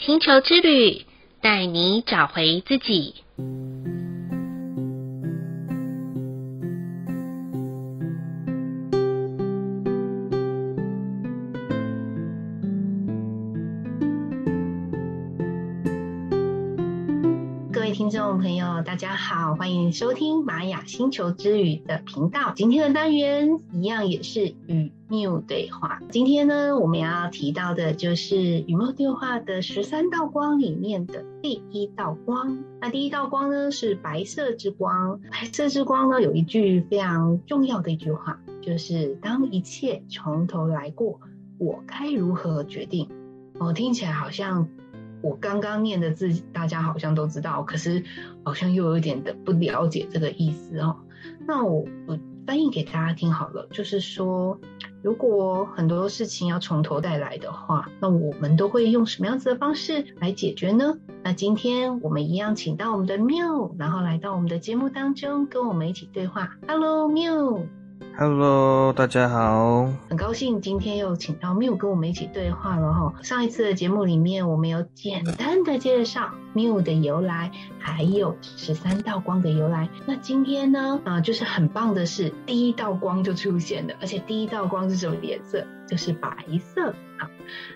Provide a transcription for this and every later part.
星球之旅，带你找回自己。大家好，欢迎收听玛雅星球之旅的频道。今天的单元一样也是与缪对话。今天呢，我们要提到的就是与缪对话的十三道光里面的第一道光。那第一道光呢，是白色之光。白色之光呢，有一句非常重要的一句话，就是当一切从头来过，我该如何决定？哦，听起来好像。我刚刚念的字，大家好像都知道，可是好像又有一点的不了解这个意思哦。那我我翻译给大家听好了，就是说，如果很多事情要从头再来的话，那我们都会用什么样子的方式来解决呢？那今天我们一样请到我们的缪，然后来到我们的节目当中，跟我们一起对话。Hello，缪。Hello，大家好，很高兴今天又请到缪跟我们一起对话了哈。上一次的节目里面，我们有简单的介绍缪的由来，还有十三道光的由来。那今天呢，啊、就是很棒的是，第一道光就出现了，而且第一道光是什么颜色？就是白色。好，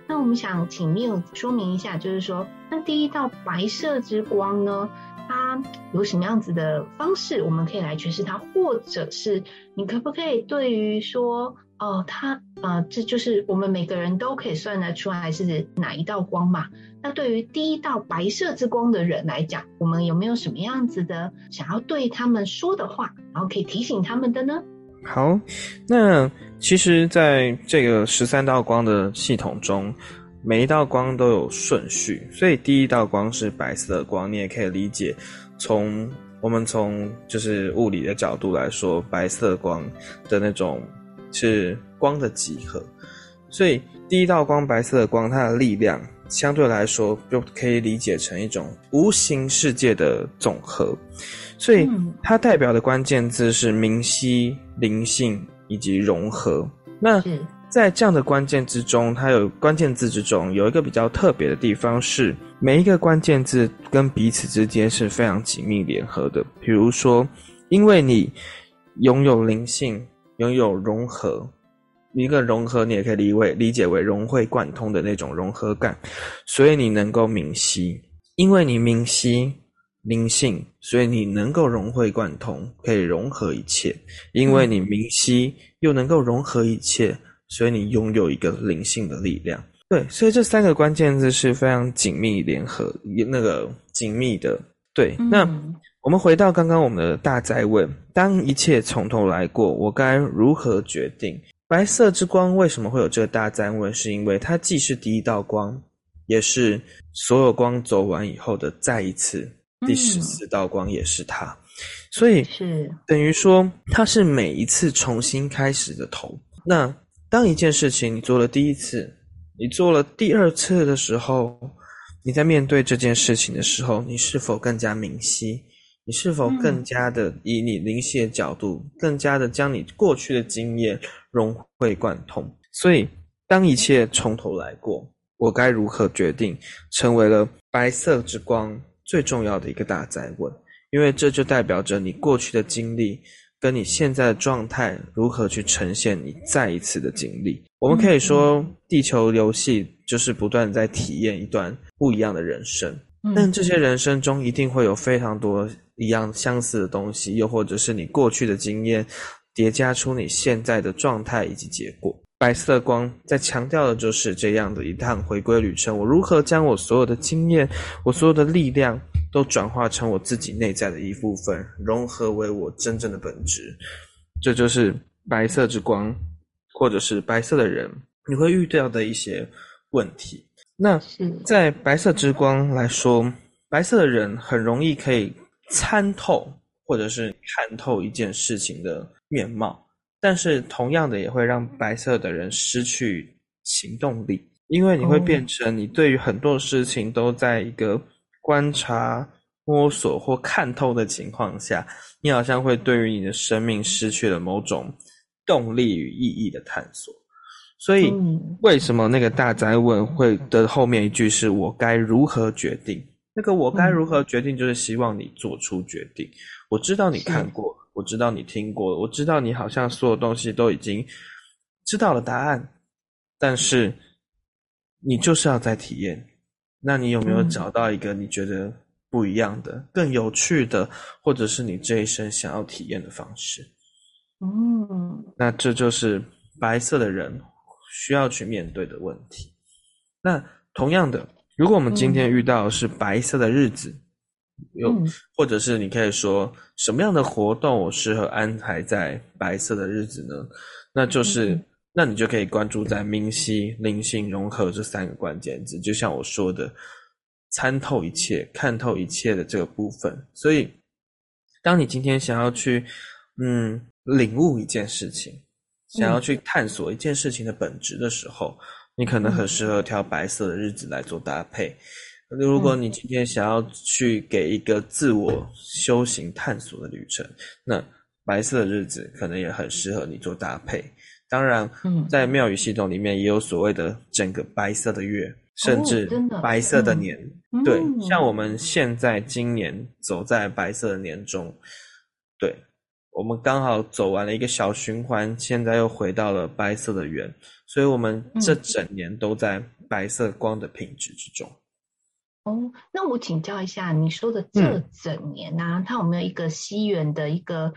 那我们想请缪说明一下，就是说，那第一道白色之光呢？它有什么样子的方式，我们可以来诠释它，或者是你可不可以对于说，哦，它呃，这就是我们每个人都可以算得出来是哪一道光嘛？那对于第一道白色之光的人来讲，我们有没有什么样子的想要对他们说的话，然后可以提醒他们的呢？好，那其实在这个十三道光的系统中。每一道光都有顺序，所以第一道光是白色的光，你也可以理解，从我们从就是物理的角度来说，白色光的那种是光的集合，所以第一道光白色的光，它的力量相对来说就可以理解成一种无形世界的总和，所以它代表的关键字是明晰、灵性以及融合。那在这样的关键之中，它有关键字之中有一个比较特别的地方是，每一个关键字跟彼此之间是非常紧密联合的。比如说，因为你拥有灵性，拥有融合，一个融合你也可以理为理解为融会贯通的那种融合感，所以你能够明晰。因为你明晰灵性，所以你能够融会贯通，可以融合一切。因为你明晰又能够融合一切。所以你拥有一个灵性的力量，对，所以这三个关键字是非常紧密联合，那个紧密的，对。嗯、那我们回到刚刚我们的大灾问：当一切从头来过，我该如何决定？白色之光为什么会有这个大灾问？是因为它既是第一道光，也是所有光走完以后的再一次，第十四道光也是它，嗯、所以是等于说它是每一次重新开始的头。那当一件事情你做了第一次，你做了第二次的时候，你在面对这件事情的时候，你是否更加明晰？你是否更加的以你灵性的角度，更加的将你过去的经验融会贯通？所以，当一切从头来过，我该如何决定？成为了白色之光最重要的一个大哉问，因为这就代表着你过去的经历。跟你现在的状态如何去呈现你再一次的经历？我们可以说，地球游戏就是不断在体验一段不一样的人生。但这些人生中一定会有非常多一样相似的东西，又或者是你过去的经验叠加出你现在的状态以及结果。白色光在强调的就是这样的一趟回归旅程。我如何将我所有的经验，我所有的力量，都转化成我自己内在的一部分，融合为我真正的本质。这就是白色之光，或者是白色的人，你会遇到的一些问题。那在白色之光来说，白色的人很容易可以参透，或者是看透一件事情的面貌，但是同样的也会让白色的人失去行动力，因为你会变成你对于很多事情都在一个。观察、摸索或看透的情况下，你好像会对于你的生命失去了某种动力与意义的探索。所以，为什么那个大灾问会的后面一句是我该如何决定？那个我该如何决定，就是希望你做出决定。我知道你看过，我知道你听过，我知道你好像所有东西都已经知道了答案，但是你就是要再体验。那你有没有找到一个你觉得不一样的、更有趣的，或者是你这一生想要体验的方式？嗯，那这就是白色的人需要去面对的问题。那同样的，如果我们今天遇到的是白色的日子，有、嗯、或者是你可以说什么样的活动我适合安排在白色的日子呢？那就是，嗯、那你就可以关注在明晰、灵性、融合这三个关键字。就像我说的，参透一切、看透一切的这个部分。所以，当你今天想要去，嗯。领悟一件事情，想要去探索一件事情的本质的时候，嗯、你可能很适合挑白色的日子来做搭配。如果你今天想要去给一个自我修行探索的旅程，那白色的日子可能也很适合你做搭配。当然，在庙宇系统里面也有所谓的整个白色的月，甚至白色的年。对，像我们现在今年走在白色的年中，对。我们刚好走完了一个小循环，现在又回到了白色的圆，所以我们这整年都在白色光的品质之中。哦，那我请教一下，你说的这整年呢、啊，嗯、它有没有一个西元的一个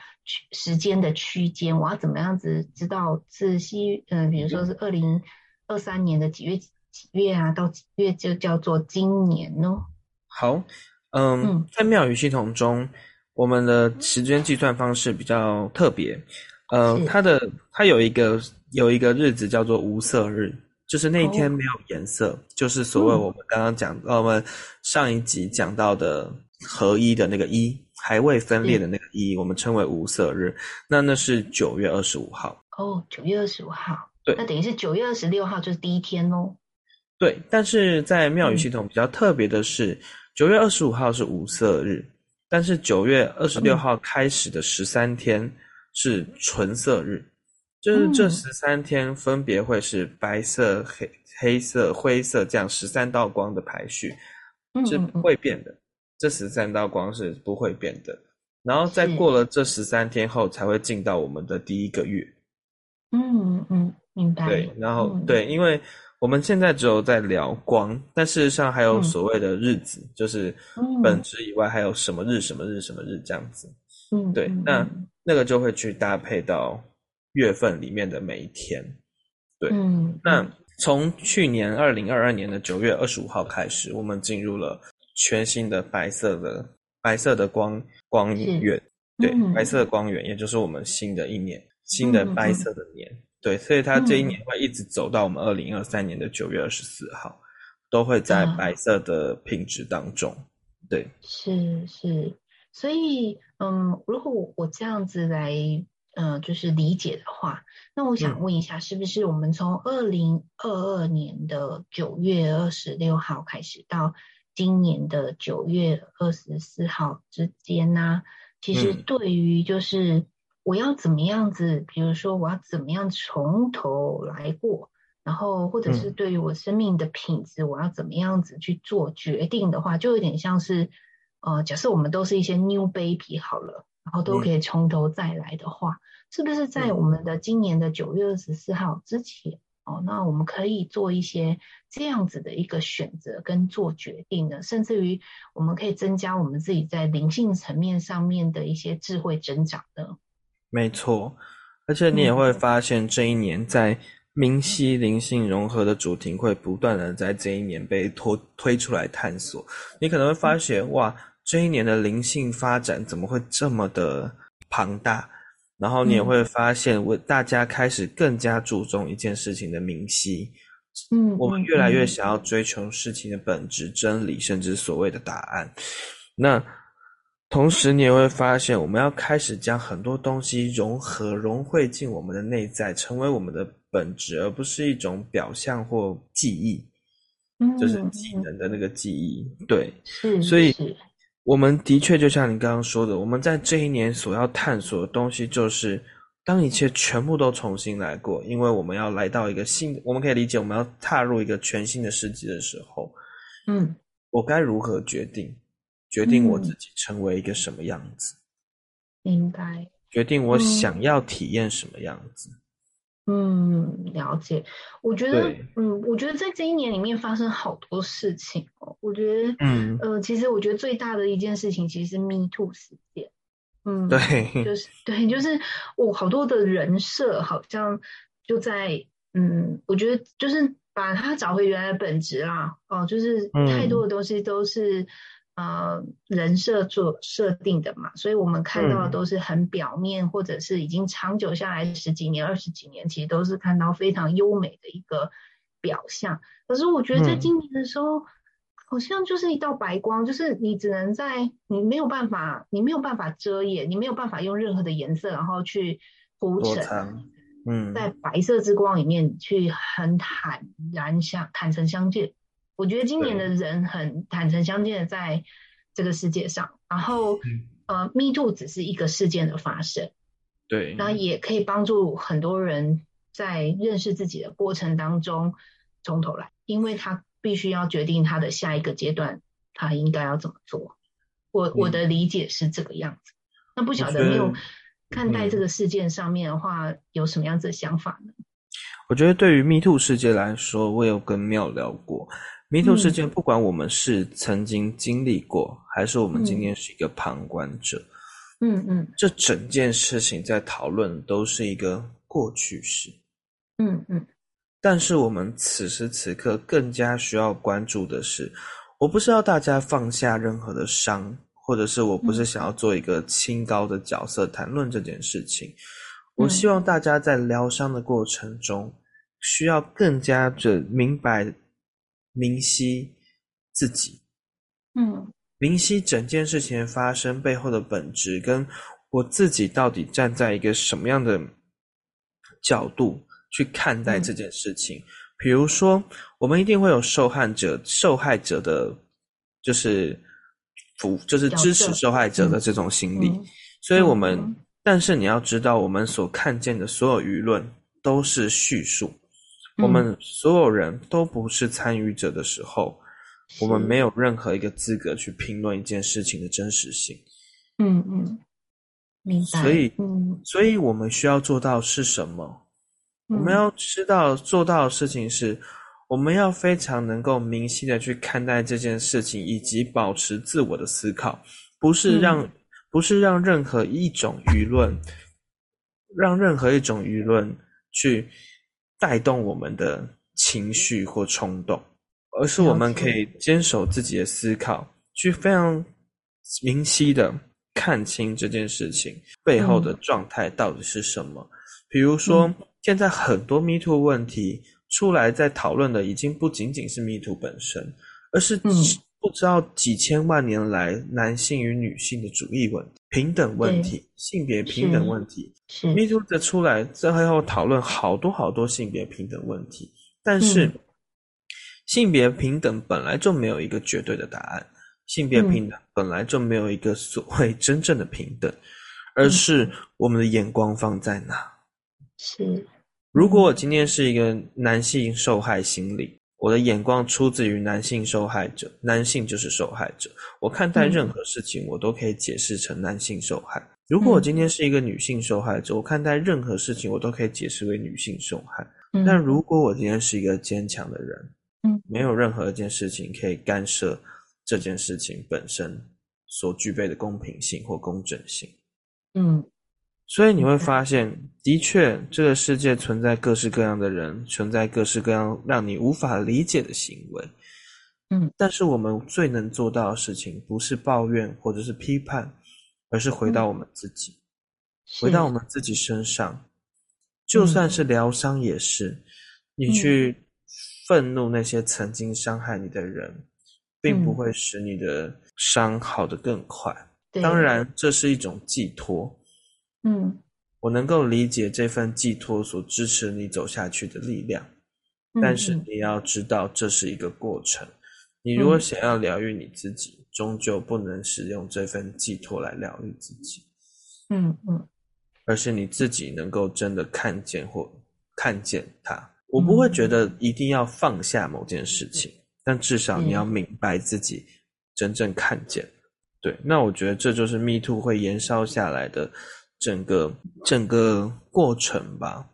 时间的区间？我要怎么样子知道是西？嗯、呃，比如说是二零二三年的几月几月啊，到几月就叫做今年呢？好，嗯，嗯在庙宇系统中。我们的时间计算方式比较特别，呃，它的它有一个有一个日子叫做无色日，就是那一天没有颜色，哦、就是所谓我们刚刚讲，嗯、我们上一集讲到的合一的那个一，还未分裂的那个一，嗯、我们称为无色日。那那是九月二十五号。哦，九月二十五号。对，那等于是九月二十六号就是第一天喽。对，但是在庙宇系统比较特别的是，九、嗯、月二十五号是无色日。但是九月二十六号开始的十三天是纯色日，嗯、就是这十三天分别会是白色、黑黑色、灰色这样十三道光的排序，是不会变的。嗯嗯嗯这十三道光是不会变的。然后再过了这十三天后，才会进到我们的第一个月。嗯嗯，明白。对，然后、嗯、对，因为。我们现在只有在聊光，但事实上还有所谓的日子，嗯、就是本质以外还有什么日、什么日、什么日这样子。嗯，对，那那个就会去搭配到月份里面的每一天。对，嗯，那从去年二零二二年的九月二十五号开始，我们进入了全新的白色的白色的光光源，嗯、对，白色的光源，也就是我们新的一年，新的白色的年。嗯对，所以它这一年会一直走到我们二零二三年的九月二十四号，嗯、都会在白色的品质当中。啊、对，是是，所以嗯，如果我我这样子来嗯、呃，就是理解的话，那我想问一下，是不是我们从二零二二年的九月二十六号开始到今年的九月二十四号之间呢、啊？其实对于就是。嗯我要怎么样子？比如说，我要怎么样从头来过？然后，或者是对于我生命的品质，我要怎么样子去做决定的话，就有点像是，呃，假设我们都是一些 new baby 好了，然后都可以从头再来的话，是不是在我们的今年的九月二十四号之前，哦，那我们可以做一些这样子的一个选择跟做决定的，甚至于我们可以增加我们自己在灵性层面上面的一些智慧增长的。没错，而且你也会发现，这一年在明晰灵性融合的主题会不断的在这一年被拖推出来探索。你可能会发现，哇，这一年的灵性发展怎么会这么的庞大？然后你也会发现，为大家开始更加注重一件事情的明晰。嗯，我们越来越想要追求事情的本质、真理，甚至所谓的答案。那。同时，你也会发现，我们要开始将很多东西融合、融汇进我们的内在，成为我们的本质，而不是一种表象或记忆。嗯，就是技能的那个记忆。对，是。所以，我们的确就像你刚刚说的，我们在这一年所要探索的东西，就是当一切全部都重新来过，因为我们要来到一个新，我们可以理解我们要踏入一个全新的世纪的时候，嗯，我该如何决定？决定我自己成为一个什么样子？应该决定我想要体验什么样子？嗯，了解。我觉得，嗯，我觉得在这一年里面发生好多事情哦。我觉得，嗯，呃，其实我觉得最大的一件事情其实是 Me Too 事件。嗯，对，就是对，就是我好多的人设好像就在，嗯，我觉得就是把它找回原来的本质啦。哦，就是太多的东西都是。呃，人设做设定的嘛，所以我们看到的都是很表面，嗯、或者是已经长久下来十几年、二十几年，其实都是看到非常优美的一个表象。可是我觉得在今年的时候，嗯、好像就是一道白光，就是你只能在你没有办法，你没有办法遮掩，你没有办法用任何的颜色，然后去铺陈，嗯，在白色之光里面去很坦然相坦诚相见。我觉得今年的人很坦诚相见的在这个世界上，然后、嗯、呃，Me Too 只是一个事件的发生，对，那也可以帮助很多人在认识自己的过程当中从头来，因为他必须要决定他的下一个阶段，他应该要怎么做。我、嗯、我的理解是这个样子，那不晓得没有看待这个事件上面的话，嗯、有什么样子的想法呢？我觉得对于 Me Too 事件来说，我有跟妙聊过。Me Too 事件，不管我们是曾经经历过，嗯、还是我们今天是一个旁观者，嗯嗯，这整件事情在讨论都是一个过去式，嗯嗯。但是我们此时此刻更加需要关注的是，我不是要大家放下任何的伤，或者是我不是想要做一个清高的角色谈论这件事情。我希望大家在疗伤的过程中，需要更加的明白。明晰自己，嗯，明晰整件事情发生背后的本质，跟我自己到底站在一个什么样的角度去看待这件事情。嗯、比如说，我们一定会有受害者、受害者的，就是服，就是支持受害者的这种心理。所以，我们，嗯、但是你要知道，我们所看见的所有舆论都是叙述。我们所有人都不是参与者的时候，我们没有任何一个资格去评论一件事情的真实性。嗯嗯，明白。所以，嗯，所以我们需要做到是什么？我们要知道做到的事情是，我们要非常能够明晰的去看待这件事情，以及保持自我的思考，不是让，不是让任何一种舆论，让任何一种舆论去。带动我们的情绪或冲动，而是我们可以坚守自己的思考，去非常明晰的看清这件事情背后的状态到底是什么。比如说，现在很多 Me Too 问题出来在讨论的，已经不仅仅是 Me Too 本身，而是不知道几千万年来男性与女性的主义问题、平等问题、性别平等问题。Me Too 的出来，在背后讨论好多好多性别平等问题，但是、嗯、性别平等本来就没有一个绝对的答案，性别平等本来就没有一个所谓真正的平等，嗯、而是我们的眼光放在哪。是，如果我今天是一个男性受害心理，我的眼光出自于男性受害者，男性就是受害者，我看待任何事情，我都可以解释成男性受害。如果我今天是一个女性受害者，我看待任何事情我都可以解释为女性受害。但如果我今天是一个坚强的人，嗯，没有任何一件事情可以干涉这件事情本身所具备的公平性或公正性。嗯，所以你会发现，的确，这个世界存在各式各样的人，存在各式各样让你无法理解的行为。嗯，但是我们最能做到的事情，不是抱怨或者是批判。而是回到我们自己，嗯、回到我们自己身上，就算是疗伤也是。嗯、你去愤怒那些曾经伤害你的人，嗯、并不会使你的伤好得更快。当然，这是一种寄托。嗯，我能够理解这份寄托所支持你走下去的力量，嗯、但是你要知道，这是一个过程。你如果想要疗愈你自己，终究不能使用这份寄托来疗愈自己。嗯嗯，而是你自己能够真的看见或看见它。我不会觉得一定要放下某件事情，嗯、但至少你要明白自己真正看见。嗯、对，那我觉得这就是 Me Too 会延烧下来的整个整个过程吧。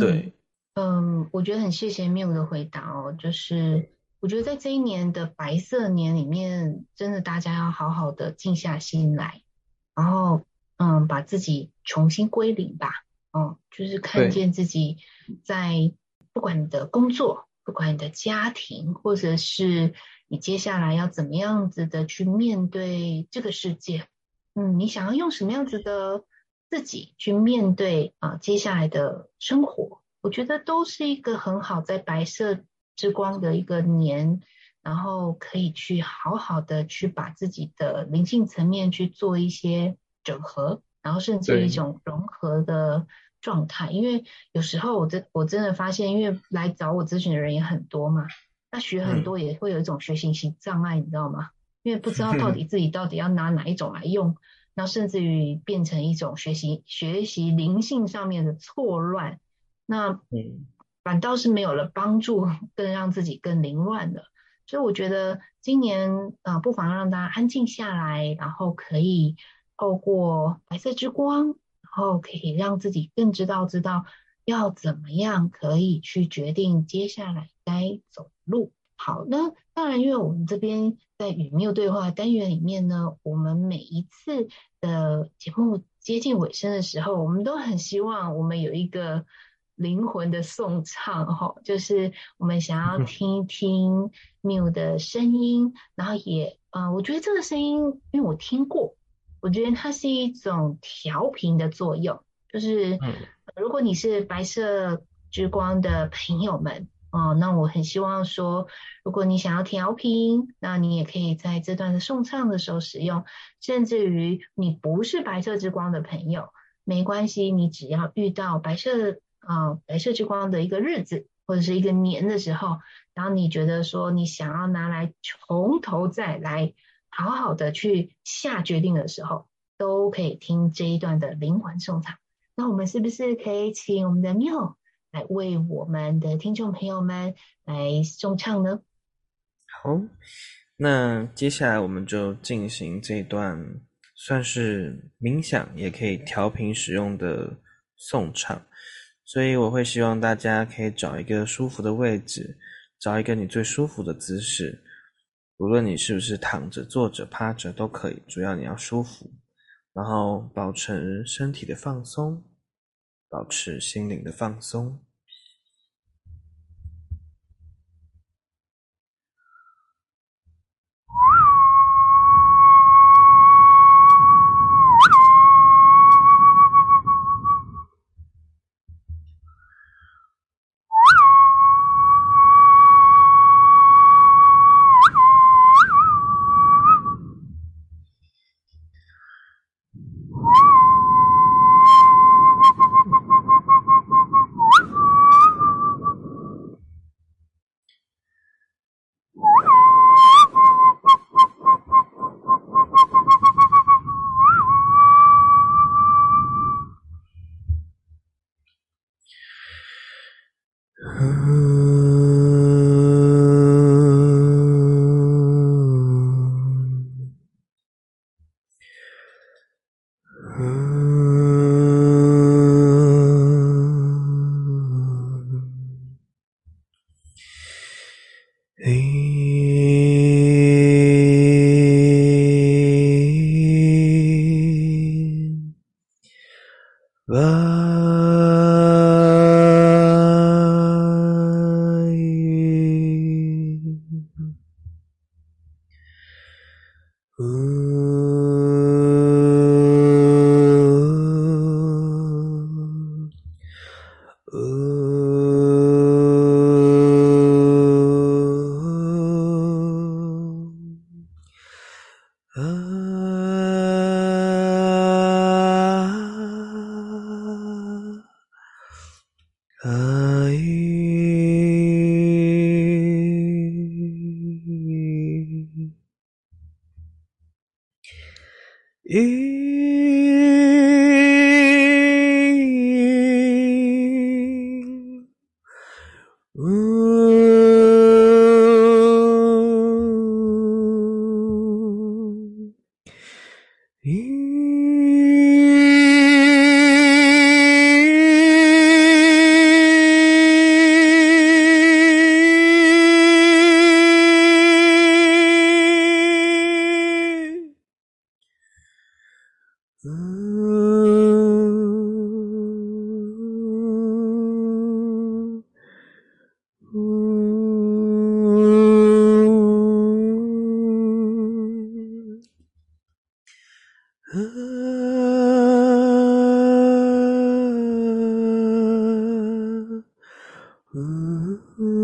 对，嗯，嗯，我觉得很谢谢 Miu 的回答哦，就是我觉得在这一年的白色年里面，真的大家要好好的静下心来，然后嗯，把自己重新归零吧，嗯，就是看见自己在。不管你的工作，不管你的家庭，或者是你接下来要怎么样子的去面对这个世界，嗯，你想要用什么样子的自己去面对啊接下来的生活，我觉得都是一个很好在白色之光的一个年，然后可以去好好的去把自己的灵性层面去做一些整合，然后甚至一种融合的。状态，因为有时候我真我真的发现，因为来找我咨询的人也很多嘛，那学很多也会有一种学习型障碍，你知道吗？因为不知道到底 自己到底要拿哪一种来用，那甚至于变成一种学习学习灵性上面的错乱，那反倒是没有了帮助，更让自己更凌乱了。所以我觉得今年啊、呃，不妨让大家安静下来，然后可以透过白色之光。然后可以让自己更知道知道要怎么样可以去决定接下来该走的路。好，那当然，因为我们这边在与 Miu 对话单元里面呢，我们每一次的节目接近尾声的时候，我们都很希望我们有一个灵魂的颂唱，哈，就是我们想要听一听 Miu 的声音，然后也，呃，我觉得这个声音，因为我听过。我觉得它是一种调频的作用，就是如果你是白色之光的朋友们，哦，那我很希望说，如果你想要调频，那你也可以在这段的颂唱的时候使用，甚至于你不是白色之光的朋友，没关系，你只要遇到白色啊、白色之光的一个日子或者是一个年的时候，然后你觉得说你想要拿来从头再来。好好的去下决定的时候，都可以听这一段的灵魂颂唱。那我们是不是可以请我们的 Miu 来为我们的听众朋友们来颂唱呢？好，那接下来我们就进行这段算是冥想，也可以调频使用的颂唱。所以我会希望大家可以找一个舒服的位置，找一个你最舒服的姿势。无论你是不是躺着、坐着、趴着都可以，主要你要舒服，然后保持身体的放松，保持心灵的放松。Hey. 咦 Ah, ooh.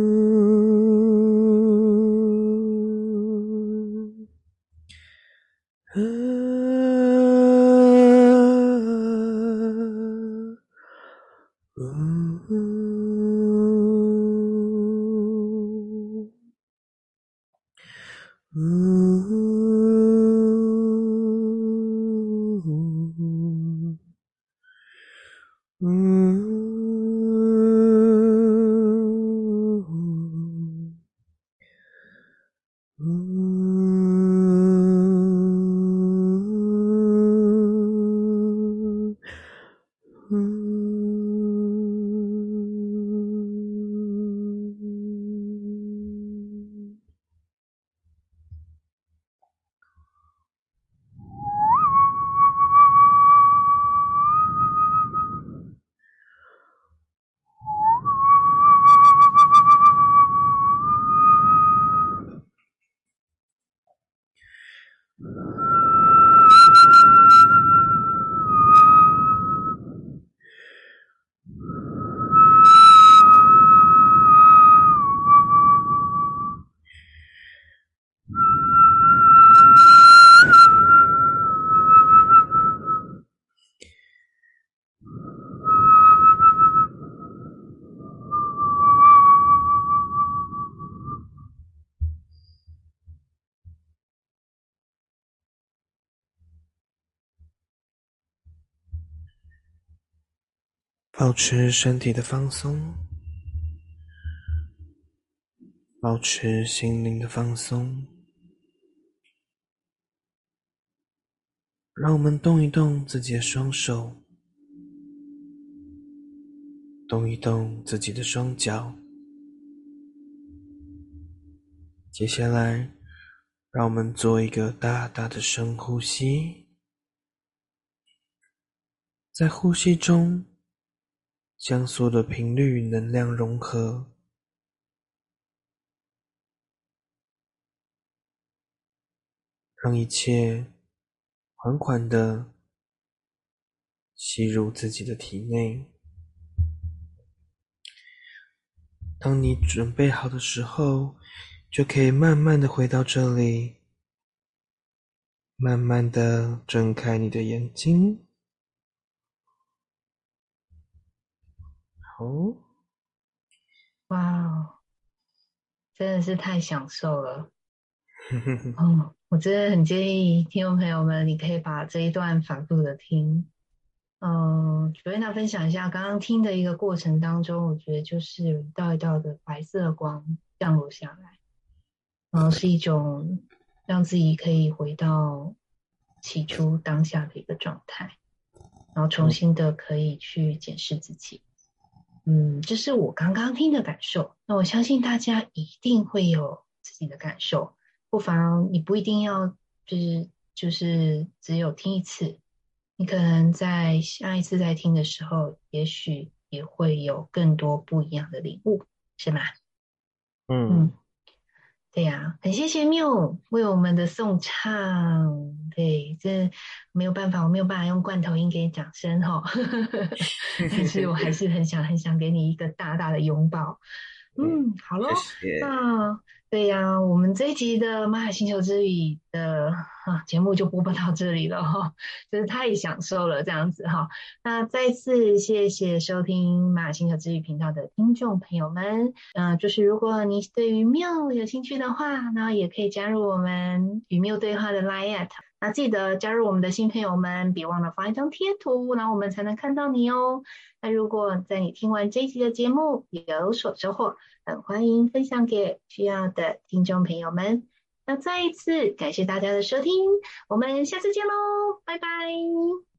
保持身体的放松，保持心灵的放松，让我们动一动自己的双手，动一动自己的双脚。接下来，让我们做一个大大的深呼吸，在呼吸中，将所有的频率与能量融合，让一切缓缓的吸入自己的体内。当你准备好的时候，就可以慢慢的回到这里，慢慢的睁开你的眼睛。哦，哇哦，真的是太享受了。嗯，我真的很建议听众朋友们，你可以把这一段反复的听。嗯，Joanna 分享一下刚刚听的一个过程当中，我觉得就是有一道一道的白色光降落下来，然后是一种让自己可以回到起初当下的一个状态，然后重新的可以去检视自己。嗯，这是我刚刚听的感受。那我相信大家一定会有自己的感受，不妨你不一定要就是就是只有听一次，你可能在下一次再听的时候，也许也会有更多不一样的领悟，是吗？嗯。嗯对呀、啊，很谢谢缪为我们的送唱。对，这没有办法，我没有办法用罐头音给你掌声哈。但是我还是很想很想给你一个大大的拥抱。嗯，好喽。那对呀、我们这一集的玛雅星球之旅的啊节目就播报到这里了哈，真是太享受了这样子哈。那再次谢谢收听玛雅星球之旅频道的听众朋友们，嗯、就是如果你对于妙有兴趣的话，那也可以加入我们与妙对话的 Line@ 那记得加入我们的新朋友们，别忘了发一张贴图，那我们才能看到你哦。那如果在你听完这一集的节目有所收获，很欢迎分享给需要的听众朋友们。那再一次感谢大家的收听，我们下次见喽，拜拜，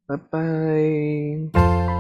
拜拜。